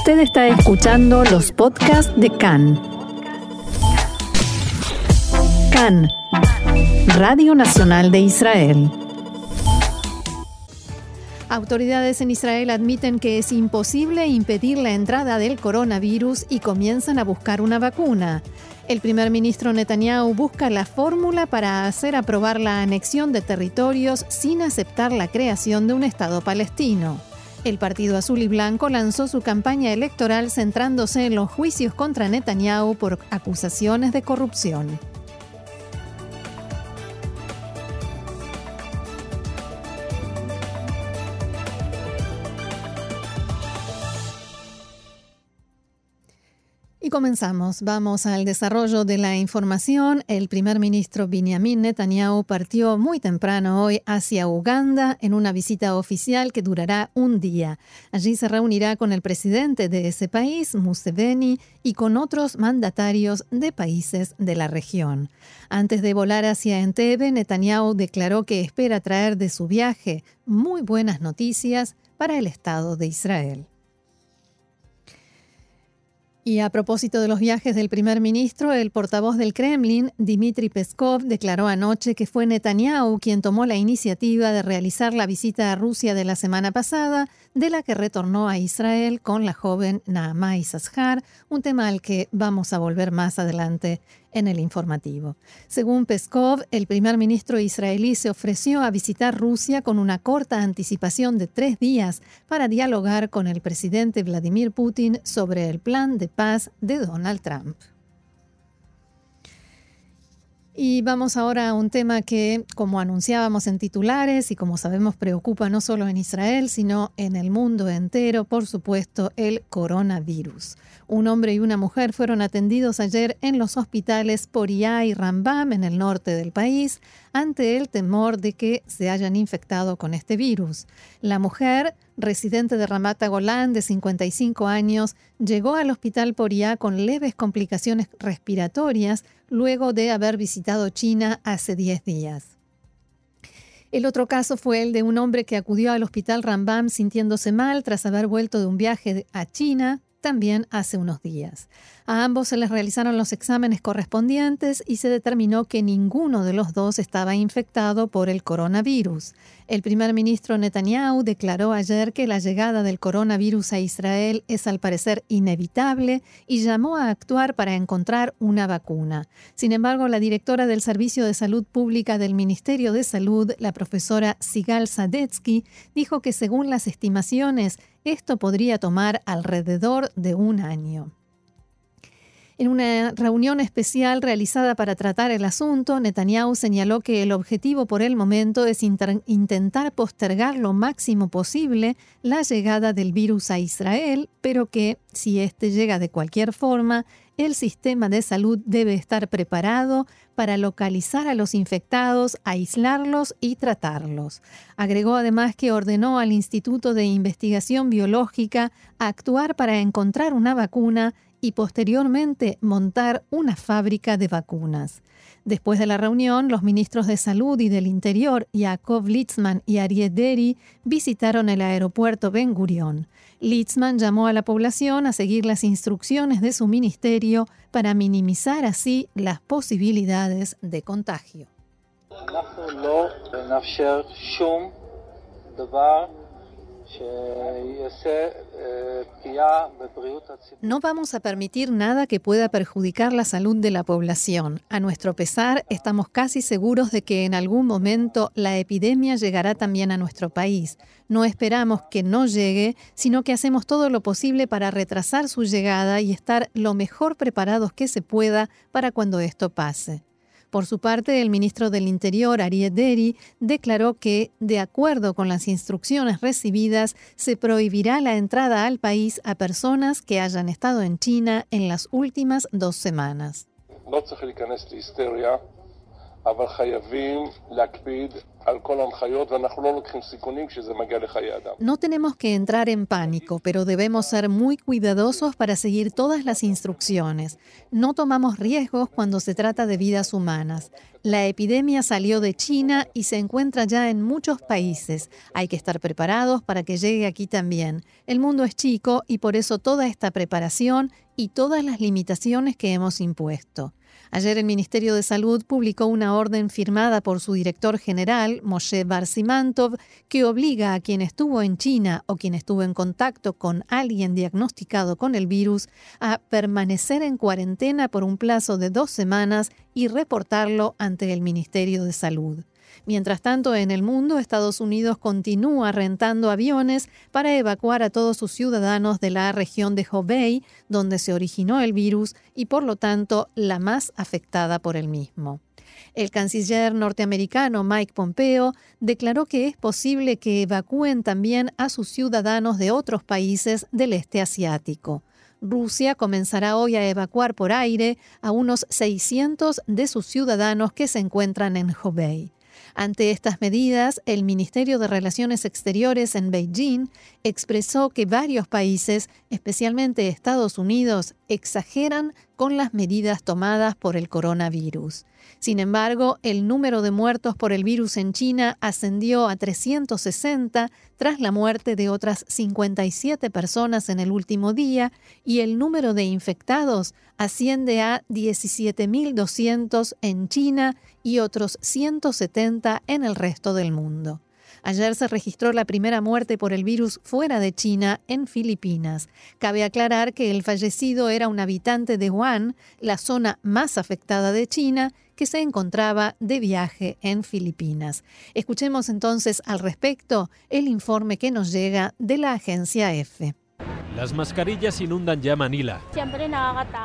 Usted está escuchando los podcasts de CAN. CAN, Radio Nacional de Israel. Autoridades en Israel admiten que es imposible impedir la entrada del coronavirus y comienzan a buscar una vacuna. El primer ministro Netanyahu busca la fórmula para hacer aprobar la anexión de territorios sin aceptar la creación de un Estado palestino. El Partido Azul y Blanco lanzó su campaña electoral centrándose en los juicios contra Netanyahu por acusaciones de corrupción. Comenzamos. Vamos al desarrollo de la información. El primer ministro Benjamin Netanyahu partió muy temprano hoy hacia Uganda en una visita oficial que durará un día. Allí se reunirá con el presidente de ese país, Museveni, y con otros mandatarios de países de la región. Antes de volar hacia Entebbe, Netanyahu declaró que espera traer de su viaje muy buenas noticias para el Estado de Israel. Y a propósito de los viajes del primer ministro, el portavoz del Kremlin, Dmitry Peskov, declaró anoche que fue Netanyahu quien tomó la iniciativa de realizar la visita a Rusia de la semana pasada, de la que retornó a Israel con la joven Naamá Issachar, un tema al que vamos a volver más adelante en el informativo. Según Peskov, el primer ministro israelí se ofreció a visitar Rusia con una corta anticipación de tres días para dialogar con el presidente Vladimir Putin sobre el plan de paz de Donald Trump. Y vamos ahora a un tema que, como anunciábamos en titulares y como sabemos preocupa no solo en Israel, sino en el mundo entero, por supuesto, el coronavirus. Un hombre y una mujer fueron atendidos ayer en los hospitales Poriá y Rambam en el norte del país ante el temor de que se hayan infectado con este virus. La mujer residente de Ramata Golán, de 55 años, llegó al hospital Poriá con leves complicaciones respiratorias luego de haber visitado China hace 10 días. El otro caso fue el de un hombre que acudió al hospital Rambam sintiéndose mal tras haber vuelto de un viaje a China también hace unos días. A ambos se les realizaron los exámenes correspondientes y se determinó que ninguno de los dos estaba infectado por el coronavirus. El primer ministro Netanyahu declaró ayer que la llegada del coronavirus a Israel es al parecer inevitable y llamó a actuar para encontrar una vacuna. Sin embargo, la directora del Servicio de Salud Pública del Ministerio de Salud, la profesora Sigal Sadetsky, dijo que según las estimaciones, esto podría tomar alrededor de un año. En una reunión especial realizada para tratar el asunto, Netanyahu señaló que el objetivo por el momento es intentar postergar lo máximo posible la llegada del virus a Israel, pero que, si éste llega de cualquier forma, el sistema de salud debe estar preparado para localizar a los infectados, aislarlos y tratarlos. Agregó además que ordenó al Instituto de Investigación Biológica actuar para encontrar una vacuna y posteriormente montar una fábrica de vacunas. Después de la reunión, los ministros de Salud y del Interior, Yaakov Litzman y Ariel Deri, visitaron el aeropuerto Ben Gurion. Litzman llamó a la población a seguir las instrucciones de su ministerio para minimizar así las posibilidades de contagio. No vamos a permitir nada que pueda perjudicar la salud de la población. A nuestro pesar, estamos casi seguros de que en algún momento la epidemia llegará también a nuestro país. No esperamos que no llegue, sino que hacemos todo lo posible para retrasar su llegada y estar lo mejor preparados que se pueda para cuando esto pase. Por su parte, el ministro del Interior, Ariel Deri, declaró que, de acuerdo con las instrucciones recibidas, se prohibirá la entrada al país a personas que hayan estado en China en las últimas dos semanas. Tenemos que entrar en pánico, pero debemos ser muy cuidadosos para seguir todas las instrucciones. No tomamos riesgos cuando se trata de vidas humanas. La epidemia salió de China y se encuentra ya en muchos países. Hay que estar preparados para que llegue aquí también. El mundo es chico y por eso toda esta preparación y todas las limitaciones que hemos impuesto. Ayer el Ministerio de Salud publicó una orden firmada por su director general, Moshe Barsimantov, que obliga a quien estuvo en China o quien estuvo en contacto con alguien diagnosticado con el virus a permanecer en cuarentena por un plazo de dos semanas y reportarlo ante el Ministerio de Salud. Mientras tanto, en el mundo, Estados Unidos continúa rentando aviones para evacuar a todos sus ciudadanos de la región de Hubei, donde se originó el virus y por lo tanto la más afectada por el mismo. El canciller norteamericano Mike Pompeo declaró que es posible que evacúen también a sus ciudadanos de otros países del este asiático. Rusia comenzará hoy a evacuar por aire a unos 600 de sus ciudadanos que se encuentran en Hubei. Ante estas medidas, el Ministerio de Relaciones Exteriores en Beijing expresó que varios países, especialmente Estados Unidos, exageran con las medidas tomadas por el coronavirus. Sin embargo, el número de muertos por el virus en China ascendió a 360 tras la muerte de otras 57 personas en el último día y el número de infectados asciende a 17.200 en China y otros 170 en el resto del mundo. Ayer se registró la primera muerte por el virus fuera de China, en Filipinas. Cabe aclarar que el fallecido era un habitante de Wuhan, la zona más afectada de China, que se encontraba de viaje en Filipinas. Escuchemos entonces al respecto el informe que nos llega de la agencia EFE. Las mascarillas inundan ya Manila.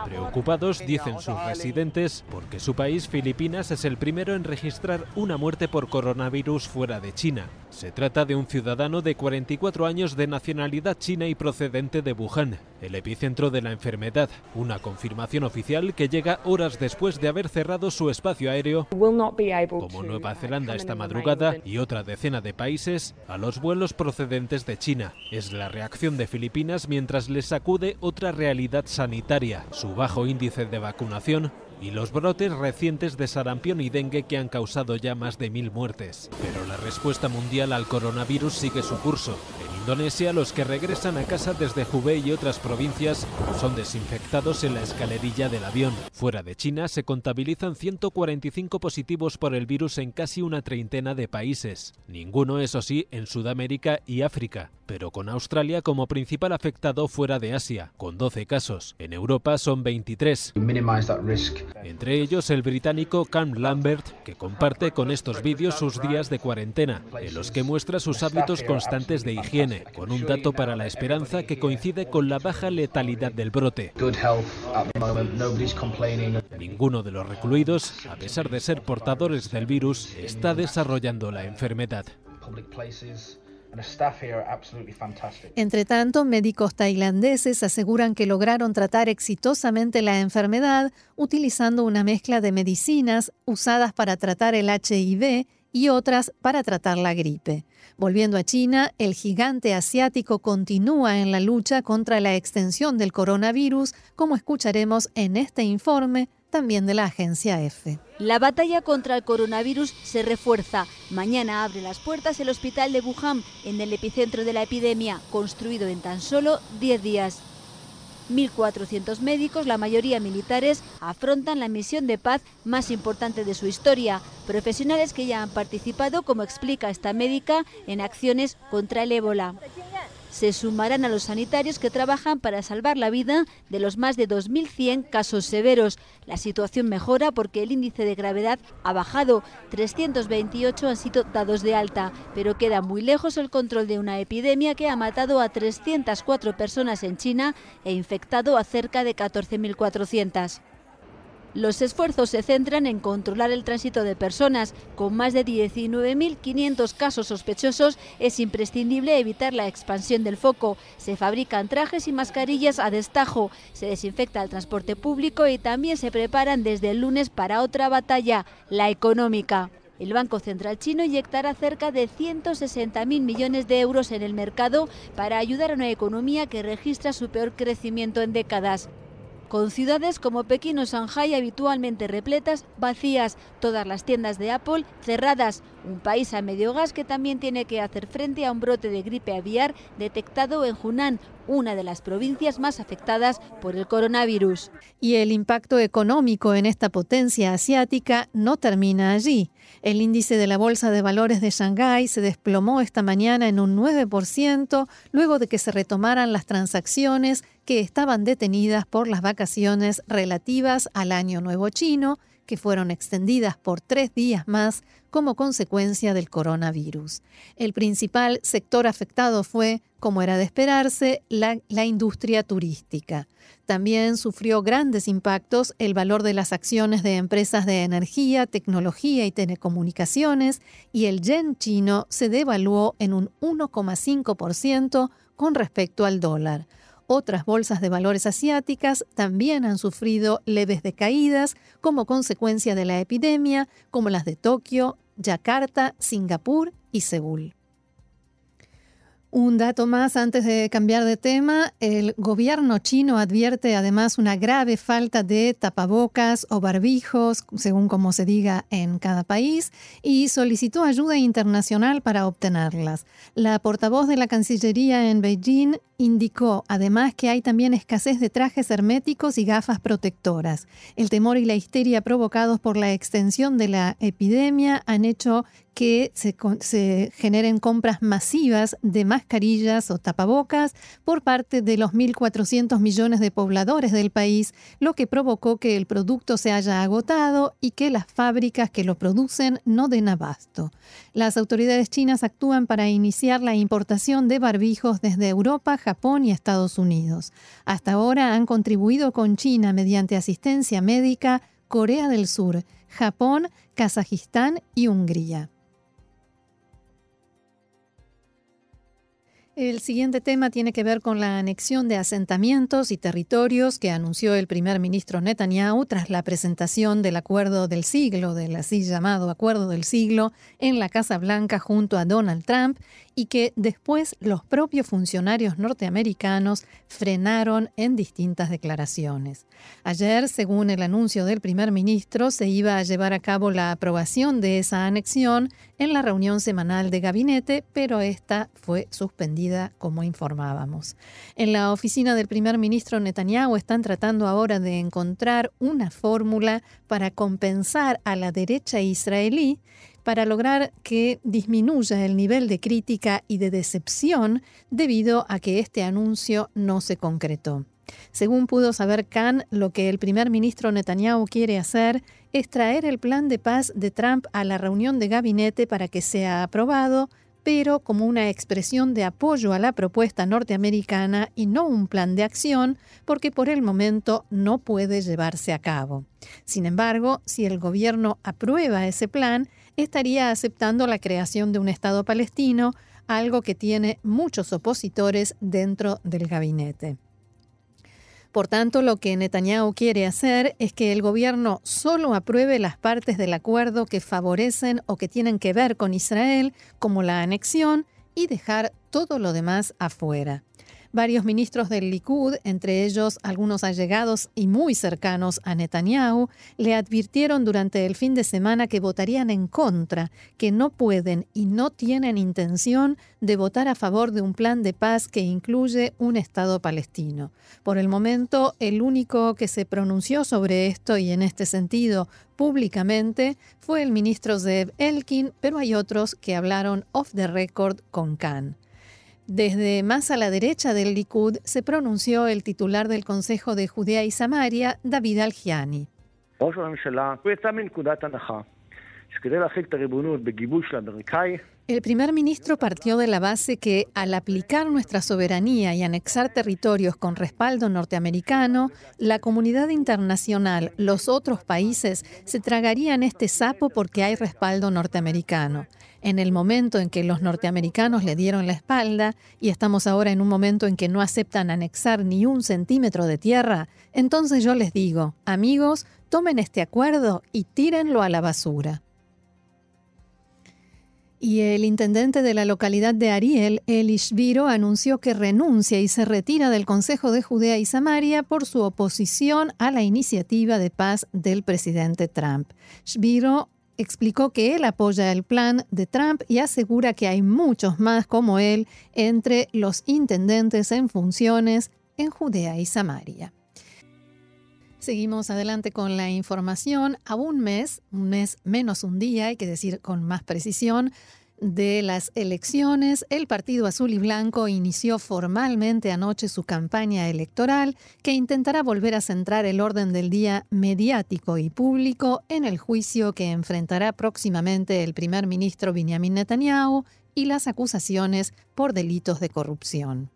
Preocupados, dicen sus residentes, porque su país, Filipinas, es el primero en registrar una muerte por coronavirus fuera de China. Se trata de un ciudadano de 44 años de nacionalidad china y procedente de Wuhan, el epicentro de la enfermedad. Una confirmación oficial que llega horas después de haber cerrado su espacio aéreo, como Nueva Zelanda esta madrugada y otra decena de países, a los vuelos procedentes de China. Es la reacción de Filipinas mientras les sacude otra realidad sanitaria, su bajo índice de vacunación y los brotes recientes de sarampión y dengue que han causado ya más de mil muertes. Pero la respuesta mundial al coronavirus sigue su curso. En Indonesia, los que regresan a casa desde Hubei y otras provincias son desinfectados en la escalerilla del avión. Fuera de China se contabilizan 145 positivos por el virus en casi una treintena de países. Ninguno, eso sí, en Sudamérica y África, pero con Australia como principal afectado fuera de Asia, con 12 casos. En Europa son 23 entre ellos el británico Cam Lambert, que comparte con estos vídeos sus días de cuarentena, en los que muestra sus hábitos constantes de higiene, con un dato para la esperanza que coincide con la baja letalidad del brote. Ninguno de los recluidos, a pesar de ser portadores del virus, está desarrollando la enfermedad. Entre tanto, médicos tailandeses aseguran que lograron tratar exitosamente la enfermedad utilizando una mezcla de medicinas usadas para tratar el HIV y otras para tratar la gripe. Volviendo a China, el gigante asiático continúa en la lucha contra la extensión del coronavirus, como escucharemos en este informe también de la agencia EFE. La batalla contra el coronavirus se refuerza. Mañana abre las puertas el hospital de Wuhan, en el epicentro de la epidemia, construido en tan solo 10 días. 1.400 médicos, la mayoría militares, afrontan la misión de paz más importante de su historia. Profesionales que ya han participado, como explica esta médica, en acciones contra el ébola se sumarán a los sanitarios que trabajan para salvar la vida de los más de 2.100 casos severos. La situación mejora porque el índice de gravedad ha bajado. 328 han sido dados de alta, pero queda muy lejos el control de una epidemia que ha matado a 304 personas en China e infectado a cerca de 14.400. Los esfuerzos se centran en controlar el tránsito de personas. Con más de 19.500 casos sospechosos es imprescindible evitar la expansión del foco. Se fabrican trajes y mascarillas a destajo, se desinfecta el transporte público y también se preparan desde el lunes para otra batalla, la económica. El Banco Central chino inyectará cerca de 160.000 millones de euros en el mercado para ayudar a una economía que registra su peor crecimiento en décadas con ciudades como Pekín o Shanghai habitualmente repletas, vacías, todas las tiendas de Apple cerradas, un país a medio gas que también tiene que hacer frente a un brote de gripe aviar detectado en Hunan, una de las provincias más afectadas por el coronavirus. Y el impacto económico en esta potencia asiática no termina allí. El índice de la Bolsa de Valores de Shanghái se desplomó esta mañana en un 9% luego de que se retomaran las transacciones que estaban detenidas por las vacaciones relativas al Año Nuevo Chino, que fueron extendidas por tres días más como consecuencia del coronavirus. El principal sector afectado fue, como era de esperarse, la, industria turística. También sufrió grandes impactos el valor de las acciones de empresas de energía, tecnología y telecomunicaciones, y el yen chino se devaluó en un 1,5% con respecto al dólar. Otras bolsas de valores asiáticas también han sufrido leves decaídas como consecuencia de la epidemia, como las de Tokio, Yakarta, Singapur y Seúl. Un dato más antes de cambiar de tema, el gobierno chino advierte además una grave falta de tapabocas o barbijos, según como se diga en cada país, y solicitó ayuda internacional para obtenerlas. La portavoz de la Cancillería en Beijing indicó además que hay también escasez de trajes herméticos y gafas protectoras. El temor y la histeria provocados por la extensión de la epidemia han hecho que se, generen compras masivas de mascarillas o tapabocas por parte de los 1.400 millones de pobladores del país, lo que provocó que el producto se haya agotado y que las fábricas que lo producen no den abasto. Las autoridades chinas actúan para iniciar la importación de barbijos desde Europa, Japón y Estados Unidos. Hasta ahora han contribuido con China mediante asistencia médica Corea del Sur, Japón, Kazajistán y Hungría. El siguiente tema tiene que ver con la anexión de asentamientos y territorios que anunció el primer ministro Netanyahu tras la presentación del acuerdo del siglo, del así llamado acuerdo del siglo, en la Casa Blanca junto a Donald Trump y que después los propios funcionarios norteamericanos frenaron en distintas declaraciones. Ayer, según el anuncio del primer ministro, se iba a llevar a cabo la aprobación de esa anexión en la reunión semanal de gabinete, pero esta fue suspendida, como informábamos. En la oficina del primer ministro Netanyahu están tratando ahora de encontrar una fórmula para compensar a la derecha israelí para lograr que disminuya el nivel de crítica y de decepción debido a que este anuncio no se concretó. Según pudo saber Khan, lo que el primer ministro Netanyahu quiere hacer es traer el plan de paz de Trump a la reunión de gabinete para que sea aprobado, pero como una expresión de apoyo a la propuesta norteamericana y no un plan de acción, porque por el momento no puede llevarse a cabo. Sin embargo, si el gobierno aprueba ese plan, estaría aceptando la creación de un Estado palestino, algo que tiene muchos opositores dentro del gabinete. Por tanto, lo que Netanyahu quiere hacer es que el gobierno solo apruebe las partes del acuerdo que favorecen o que tienen que ver con Israel, como la anexión, y dejar todo lo demás afuera. Varios ministros del Likud, entre ellos algunos allegados y muy cercanos a Netanyahu, le advirtieron durante el fin de semana que votarían en contra, que no pueden y no tienen intención de votar a favor de un plan de paz que incluye un Estado palestino. Por el momento, el único que se pronunció sobre esto y en este sentido públicamente fue el ministro Zev Elkin, pero hay otros que hablaron off the record con Khan. Desde más a la derecha del Likud se pronunció el titular del Consejo de Judea y Samaria, David Algiani. El primer ministro partió de la base que al aplicar nuestra soberanía y anexar territorios con respaldo norteamericano, la comunidad internacional, los otros países, se tragarían este sapo porque hay respaldo norteamericano. En el momento en que los norteamericanos le dieron la espalda y estamos ahora en un momento en que no aceptan anexar ni un centímetro de tierra, entonces yo les digo, amigos, tomen este acuerdo y tírenlo a la basura. Y el intendente de la localidad de Ariel, Eli Shviro, anunció que renuncia y se retira del Consejo de Judea y Samaria por su oposición a la iniciativa de paz del presidente Trump. Shviro explicó que él apoya el plan de Trump y asegura que hay muchos más como él entre los intendentes en funciones en Judea y Samaria. Seguimos adelante con la información. A un mes, un mes menos un día, hay que decir con más precisión, de las elecciones, el Partido Azul y Blanco inició formalmente anoche su campaña electoral que intentará volver a centrar el orden del día mediático y público en el juicio que enfrentará próximamente el primer ministro Benjamin Netanyahu y las acusaciones por delitos de corrupción.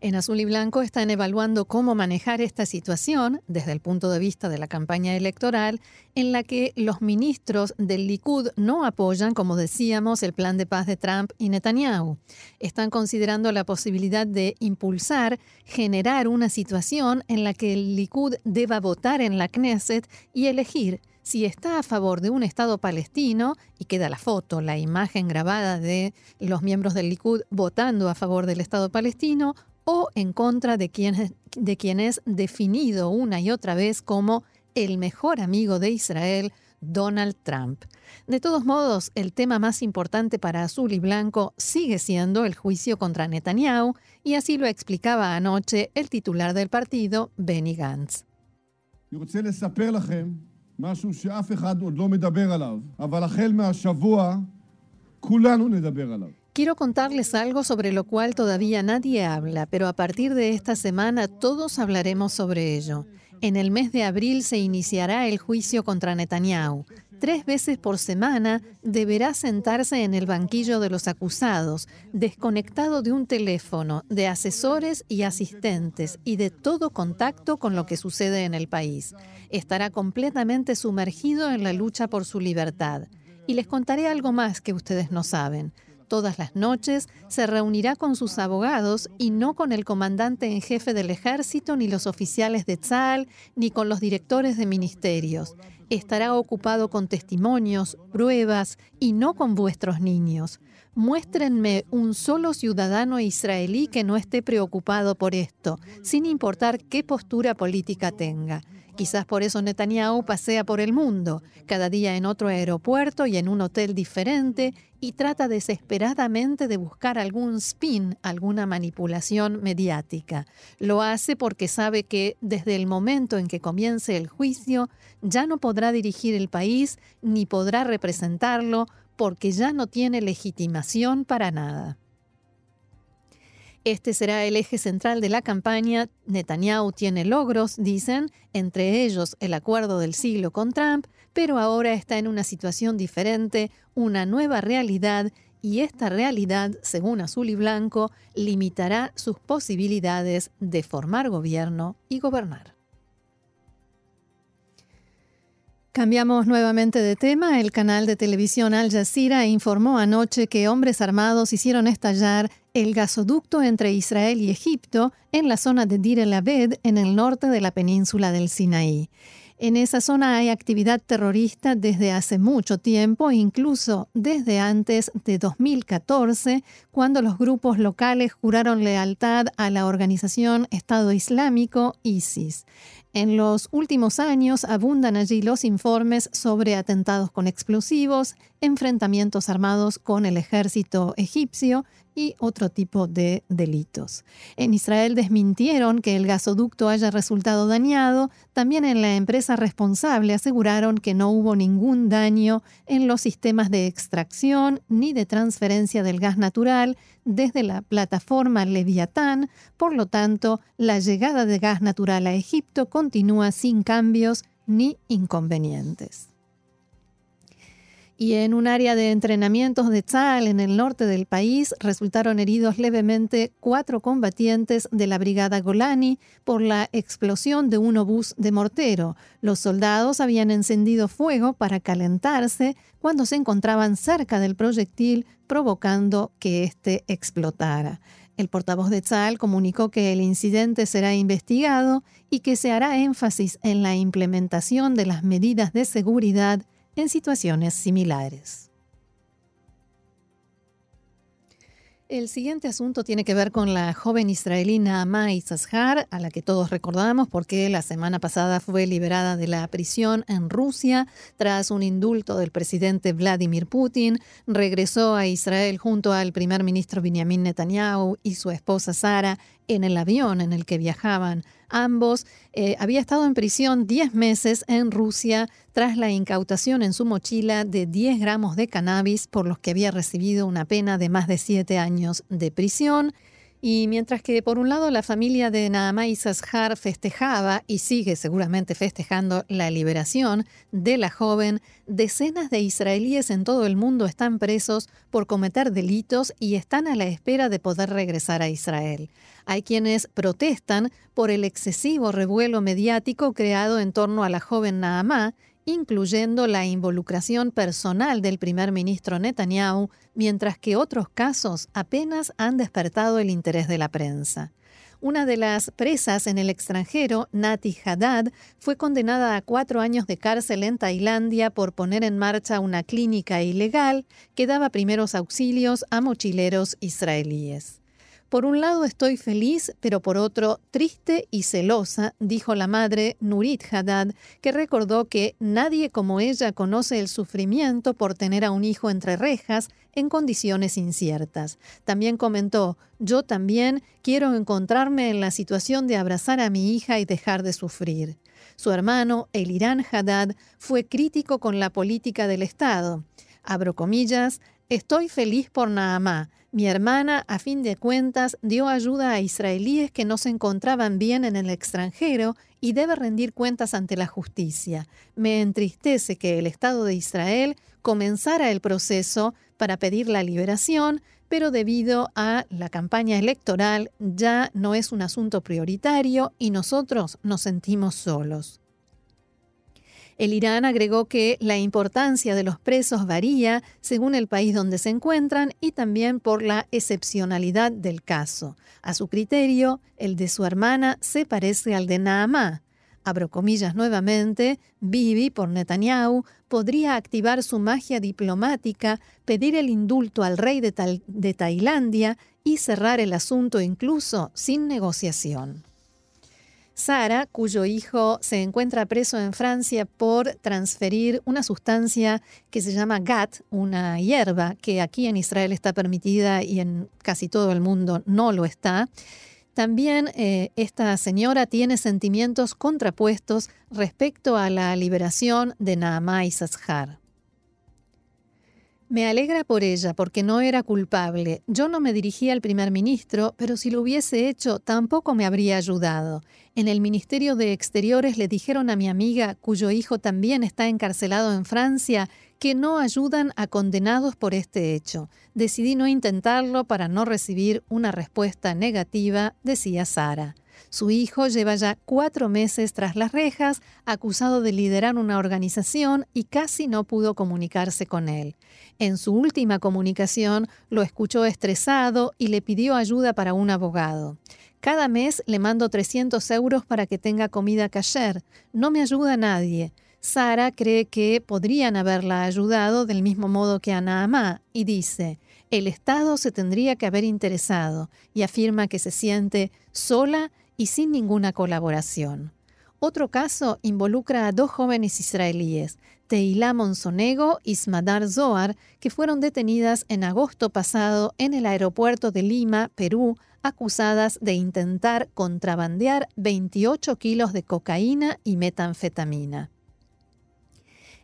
En Azul y Blanco están evaluando cómo manejar esta situación desde el punto de vista de la campaña electoral en la que los ministros del Likud no apoyan, como decíamos, el plan de paz de Trump y Netanyahu. Están considerando la posibilidad de impulsar, generar una situación en la que el Likud deba votar en la Knesset y elegir si está a favor de un Estado palestino, y queda la foto, la imagen grabada de los miembros del Likud votando a favor del Estado palestino, o en contra de quien, de quien es definido una y otra vez como el mejor amigo de Israel, Donald Trump. De todos modos, el tema más importante para Azul y Blanco sigue siendo el juicio contra Netanyahu, y así lo explicaba anoche el titular del partido, Benny Gantz. Quiero contarles algo sobre lo cual todavía nadie habla, pero a partir de esta semana todos hablaremos sobre ello. En el mes de abril se iniciará el juicio contra Netanyahu. Tres veces por semana deberá sentarse en el banquillo de los acusados, desconectado de un teléfono, de asesores y asistentes y de todo contacto con lo que sucede en el país. Estará completamente sumergido en la lucha por su libertad. Y les contaré algo más que ustedes no saben todas las noches, se reunirá con sus abogados y no con el comandante en jefe del ejército, ni los oficiales de Tzal, ni con los directores de ministerios. Estará ocupado con testimonios, pruebas y no con vuestros niños. Muéstrenme un solo ciudadano israelí que no esté preocupado por esto, sin importar qué postura política tenga. Quizás por eso Netanyahu pasea por el mundo, cada día en otro aeropuerto y en un hotel diferente, y trata desesperadamente de buscar algún spin, alguna manipulación mediática. Lo hace porque sabe que desde el momento en que comience el juicio ya no podrá dirigir el país ni podrá representarlo porque ya no tiene legitimación para nada. Este será el eje central de la campaña. Netanyahu tiene logros, dicen, entre ellos el acuerdo del siglo con Trump, pero ahora está en una situación diferente, una nueva realidad, y esta realidad, según Azul y Blanco, limitará sus posibilidades de formar gobierno y gobernar. Cambiamos nuevamente de tema. El canal de televisión Al Jazeera informó anoche que hombres armados hicieron estallar el gasoducto entre Israel y Egipto en la zona de Dir el Abed, en el norte de la península del Sinaí. En esa zona hay actividad terrorista desde hace mucho tiempo, incluso desde antes de 2014, cuando los grupos locales juraron lealtad a la organización Estado Islámico ISIS. En los últimos años abundan allí los informes sobre atentados con explosivos, enfrentamientos armados con el ejército egipcio y otro tipo de delitos. En Israel desmintieron que el gasoducto haya resultado dañado. También en la empresa responsable aseguraron que no hubo ningún daño en los sistemas de extracción ni de transferencia del gas natural desde la plataforma Leviatán. Por lo tanto, la llegada de gas natural a Egipto continúa sin cambios ni inconvenientes. Y en un área de entrenamientos de Tzal en el norte del país resultaron heridos levemente cuatro combatientes de la brigada Golani por la explosión de un obús de mortero. Los soldados habían encendido fuego para calentarse cuando se encontraban cerca del proyectil, provocando que éste explotara. El portavoz de Tzal comunicó que el incidente será investigado y que se hará énfasis en la implementación de las medidas de seguridad en situaciones similares. El siguiente asunto tiene que ver con la joven israelí Naamá Issachar, a la que todos recordamos porque la semana pasada fue liberada de la prisión en Rusia tras un indulto del presidente Vladimir Putin. Regresó a Israel junto al primer ministro Benjamin Netanyahu y su esposa Sara en el avión en el que viajaban ambos. Eh, había estado en prisión 10 meses en Rusia tras la incautación en su mochila de 10 gramos de cannabis por los que había recibido una pena de más de 7 años de prisión. Y mientras que por un lado la familia de Naamá Sashar festejaba y sigue seguramente festejando la liberación de la joven, decenas de israelíes en todo el mundo están presos por cometer delitos y están a la espera de poder regresar a Israel. Hay quienes protestan por el excesivo revuelo mediático creado en torno a la joven Naamá incluyendo la involucración personal del primer ministro Netanyahu, mientras que otros casos apenas han despertado el interés de la prensa. Una de las presas en el extranjero, Nati Haddad, fue condenada a cuatro años de cárcel en Tailandia por poner en marcha una clínica ilegal que daba primeros auxilios a mochileros israelíes. Por un lado estoy feliz, pero por otro triste y celosa, dijo la madre Nurit Haddad, que recordó que nadie como ella conoce el sufrimiento por tener a un hijo entre rejas en condiciones inciertas. También comentó, yo también quiero encontrarme en la situación de abrazar a mi hija y dejar de sufrir. Su hermano, Elirán Haddad, fue crítico con la política del Estado. Abro comillas, estoy feliz por Naamá mi hermana, a fin de cuentas, dio ayuda a israelíes que no se encontraban bien en el extranjero y debe rendir cuentas ante la justicia. Me entristece que el Estado de Israel comenzara el proceso para pedir la liberación, pero debido a la campaña electoral ya no es un asunto prioritario y nosotros nos sentimos solos. El Irán agregó que la importancia de los presos varía según el país donde se encuentran y también por la excepcionalidad del caso. A su criterio, el de su hermana se parece al de Naamá. Abro comillas nuevamente, Bibi, por Netanyahu, podría activar su magia diplomática, pedir el indulto al rey de, de Tailandia y cerrar el asunto incluso sin negociación. Sara, cuyo hijo se encuentra preso en Francia por transferir una sustancia que se llama GAT, una hierba que aquí en Israel está permitida y en casi todo el mundo no lo está. También eh, esta señora tiene sentimientos contrapuestos respecto a la liberación de Naamá y Sashar. Me alegra por ella, porque no era culpable. Yo no me dirigí al primer ministro, pero si lo hubiese hecho, tampoco me habría ayudado. En el Ministerio de Exteriores le dijeron a mi amiga, cuyo hijo también está encarcelado en Francia, que no ayudan a condenados por este hecho. Decidí no intentarlo para no recibir una respuesta negativa, decía Sara. Su hijo lleva ya cuatro meses tras las rejas, acusado de liderar una organización y casi no pudo comunicarse con él. En su última comunicación lo escuchó estresado y le pidió ayuda para un abogado. Cada mes le mando 300 euros para que tenga comida cayer. No me ayuda nadie. Sara cree que podrían haberla ayudado del mismo modo que a Naamá y dice, el Estado se tendría que haber interesado y afirma que se siente sola y sin ninguna colaboración. Otro caso involucra a dos jóvenes israelíes, Teilá Monsonego y Smadar Zohar, que fueron detenidas en agosto pasado en el aeropuerto de Lima, Perú, acusadas de intentar contrabandear 28 kilos de cocaína y metanfetamina.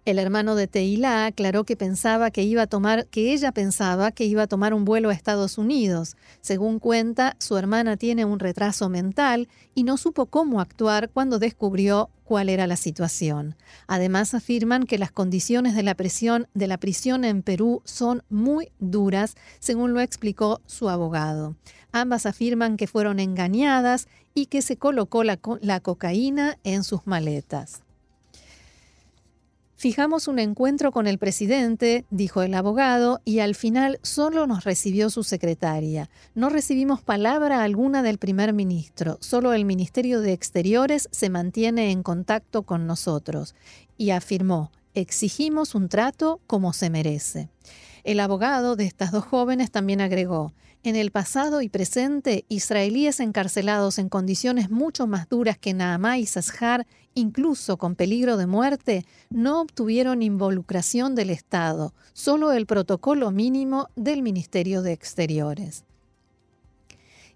El hermano de Teilá aclaró que pensaba que iba a tomar, que ella pensaba que iba a tomar un vuelo a Estados Unidos. Según cuenta, su hermana tiene un retraso mental y no supo cómo actuar cuando descubrió cuál era la situación. Además afirman que las condiciones de la prisión de la prisión en Perú son muy duras, según lo explicó su abogado. Ambas afirman que fueron engañadas y que se colocó la, la cocaína en sus maletas. Fijamos un encuentro con el presidente, dijo el abogado, y al final solo nos recibió su secretaria. No recibimos palabra alguna del primer ministro, solo el Ministerio de Exteriores se mantiene en contacto con nosotros. Y afirmó, exigimos un trato como se merece. El abogado de estas dos jóvenes también agregó, en el pasado y presente, israelíes encarcelados en condiciones mucho más duras que Naamá y Sashar, incluso con peligro de muerte, no obtuvieron involucración del Estado, solo el protocolo mínimo del Ministerio de Exteriores.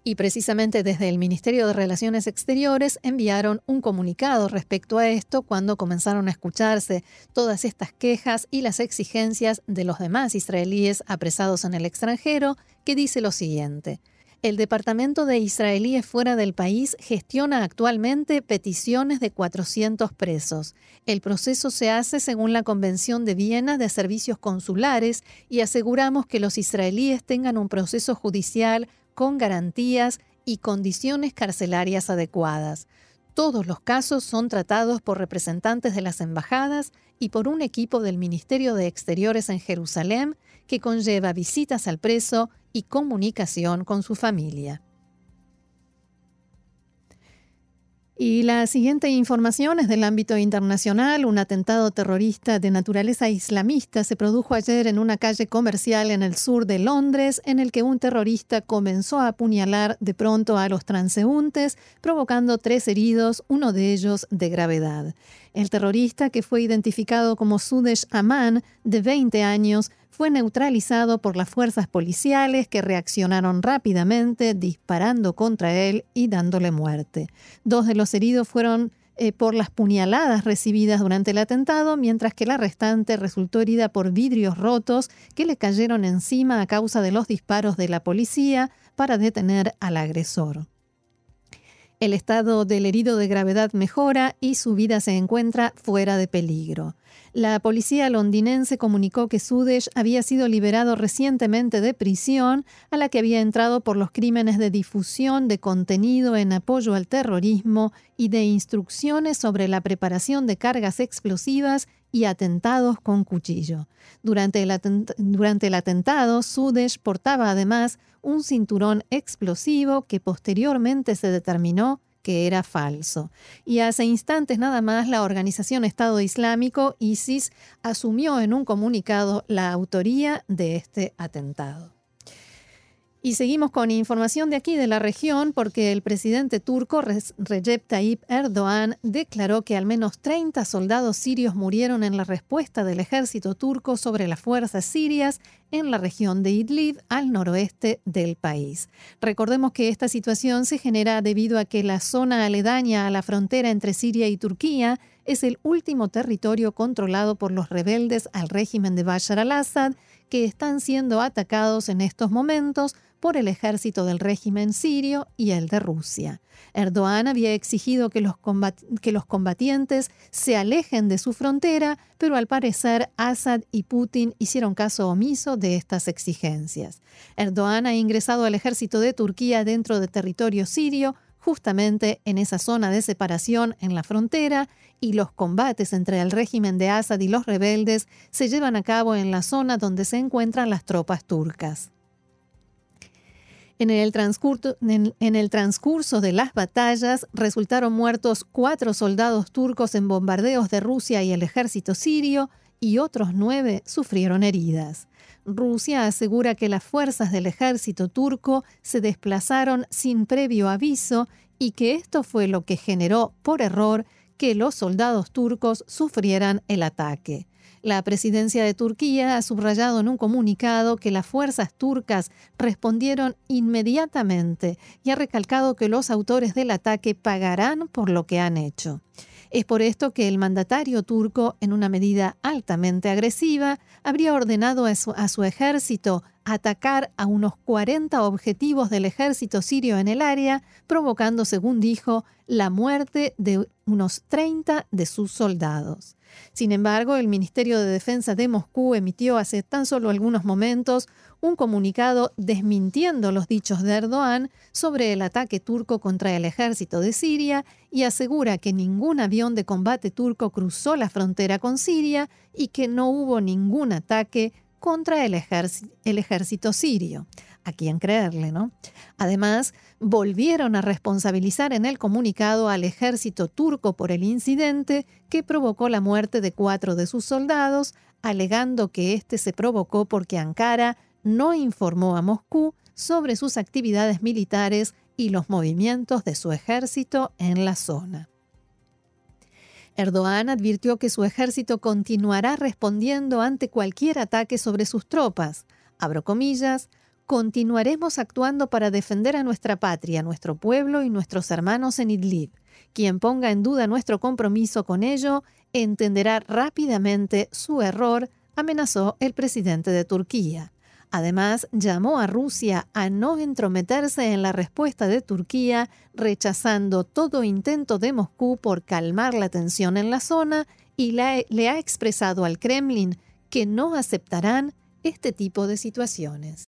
Y precisamente desde el Ministerio de Relaciones Exteriores enviaron un comunicado respecto a esto cuando comenzaron a escucharse todas estas quejas y las exigencias de los demás israelíes apresados en el extranjero, que dice lo siguiente. El Departamento de Israelíes fuera del país gestiona actualmente peticiones de 400 presos. El proceso se hace según la Convención de Viena de Servicios Consulares y aseguramos que los israelíes tengan un proceso judicial con garantías y condiciones carcelarias adecuadas. Todos los casos son tratados por representantes de las embajadas y por un equipo del Ministerio de Exteriores en Jerusalén que conlleva visitas al preso y comunicación con su familia. Y la siguiente información es del ámbito internacional. Un atentado terrorista de naturaleza islamista se produjo ayer en una calle comercial en el sur de Londres, en el que un terrorista comenzó a apuñalar de pronto a los transeúntes, provocando tres heridos, uno de ellos de gravedad. El terrorista, que fue identificado como Sudesh Aman, de 20 años, fue neutralizado por las fuerzas policiales que reaccionaron rápidamente disparando contra él y dándole muerte. Dos de los heridos fueron eh, por las puñaladas recibidas durante el atentado, mientras que la restante resultó herida por vidrios rotos que le cayeron encima a causa de los disparos de la policía para detener al agresor. El estado del herido de gravedad mejora y su vida se encuentra fuera de peligro. La policía londinense comunicó que Sudesh había sido liberado recientemente de prisión, a la que había entrado por los crímenes de difusión de contenido en apoyo al terrorismo y de instrucciones sobre la preparación de cargas explosivas y atentados con cuchillo. Durante el, durante el atentado, Sudesh portaba además un cinturón explosivo que posteriormente se determinó que era falso. Y hace instantes nada más la organización Estado Islámico, ISIS, asumió en un comunicado la autoría de este atentado. Y seguimos con información de aquí de la región porque el presidente turco Recep Tayyip Erdogan declaró que al menos 30 soldados sirios murieron en la respuesta del ejército turco sobre las fuerzas sirias en la región de Idlib, al noroeste del país. Recordemos que esta situación se genera debido a que la zona aledaña a la frontera entre Siria y Turquía es el último territorio controlado por los rebeldes al régimen de Bashar al-Assad que están siendo atacados en estos momentos por el ejército del régimen sirio y el de Rusia. Erdogan había exigido que los, combatientes se alejen de su frontera, pero al parecer Assad y Putin hicieron caso omiso de estas exigencias. Erdogan ha ingresado al ejército de Turquía dentro de territorio sirio, justamente en esa zona de separación en la frontera, y los combates entre el régimen de Assad y los rebeldes se llevan a cabo en la zona donde se encuentran las tropas turcas. En el, transcurso, de las batallas resultaron muertos cuatro soldados turcos en bombardeos de Rusia y el ejército sirio y otros nueve sufrieron heridas. Rusia asegura que las fuerzas del ejército turco se desplazaron sin previo aviso y que esto fue lo que generó, por error, que los soldados turcos sufrieran el ataque. La presidencia de Turquía ha subrayado en un comunicado que las fuerzas turcas respondieron inmediatamente y ha recalcado que los autores del ataque pagarán por lo que han hecho. Es por esto que el mandatario turco, en una medida altamente agresiva, habría ordenado a su, ejército atacar a unos 40 objetivos del ejército sirio en el área, provocando, según dijo, la muerte de unos 30 de sus soldados. Sin embargo, el Ministerio de Defensa de Moscú emitió hace tan solo algunos momentos un comunicado desmintiendo los dichos de Erdogan sobre el ataque turco contra el ejército de Siria y asegura que ningún avión de combate turco cruzó la frontera con Siria y que no hubo ningún ataque contra el, ejército sirio. A quién creerle, ¿no? Además, volvieron a responsabilizar en el comunicado al ejército turco por el incidente que provocó la muerte de cuatro de sus soldados, alegando que este se provocó porque Ankara no informó a Moscú sobre sus actividades militares y los movimientos de su ejército en la zona. Erdogan advirtió que su ejército continuará respondiendo ante cualquier ataque sobre sus tropas. Abro comillas, continuaremos actuando para defender a nuestra patria, nuestro pueblo y nuestros hermanos en Idlib. Quien ponga en duda nuestro compromiso con ello entenderá rápidamente su error, amenazó el presidente de Turquía. Además, llamó a Rusia a no entrometerse en la respuesta de Turquía, rechazando todo intento de Moscú por calmar la tensión en la zona y le ha expresado al Kremlin que no aceptarán este tipo de situaciones.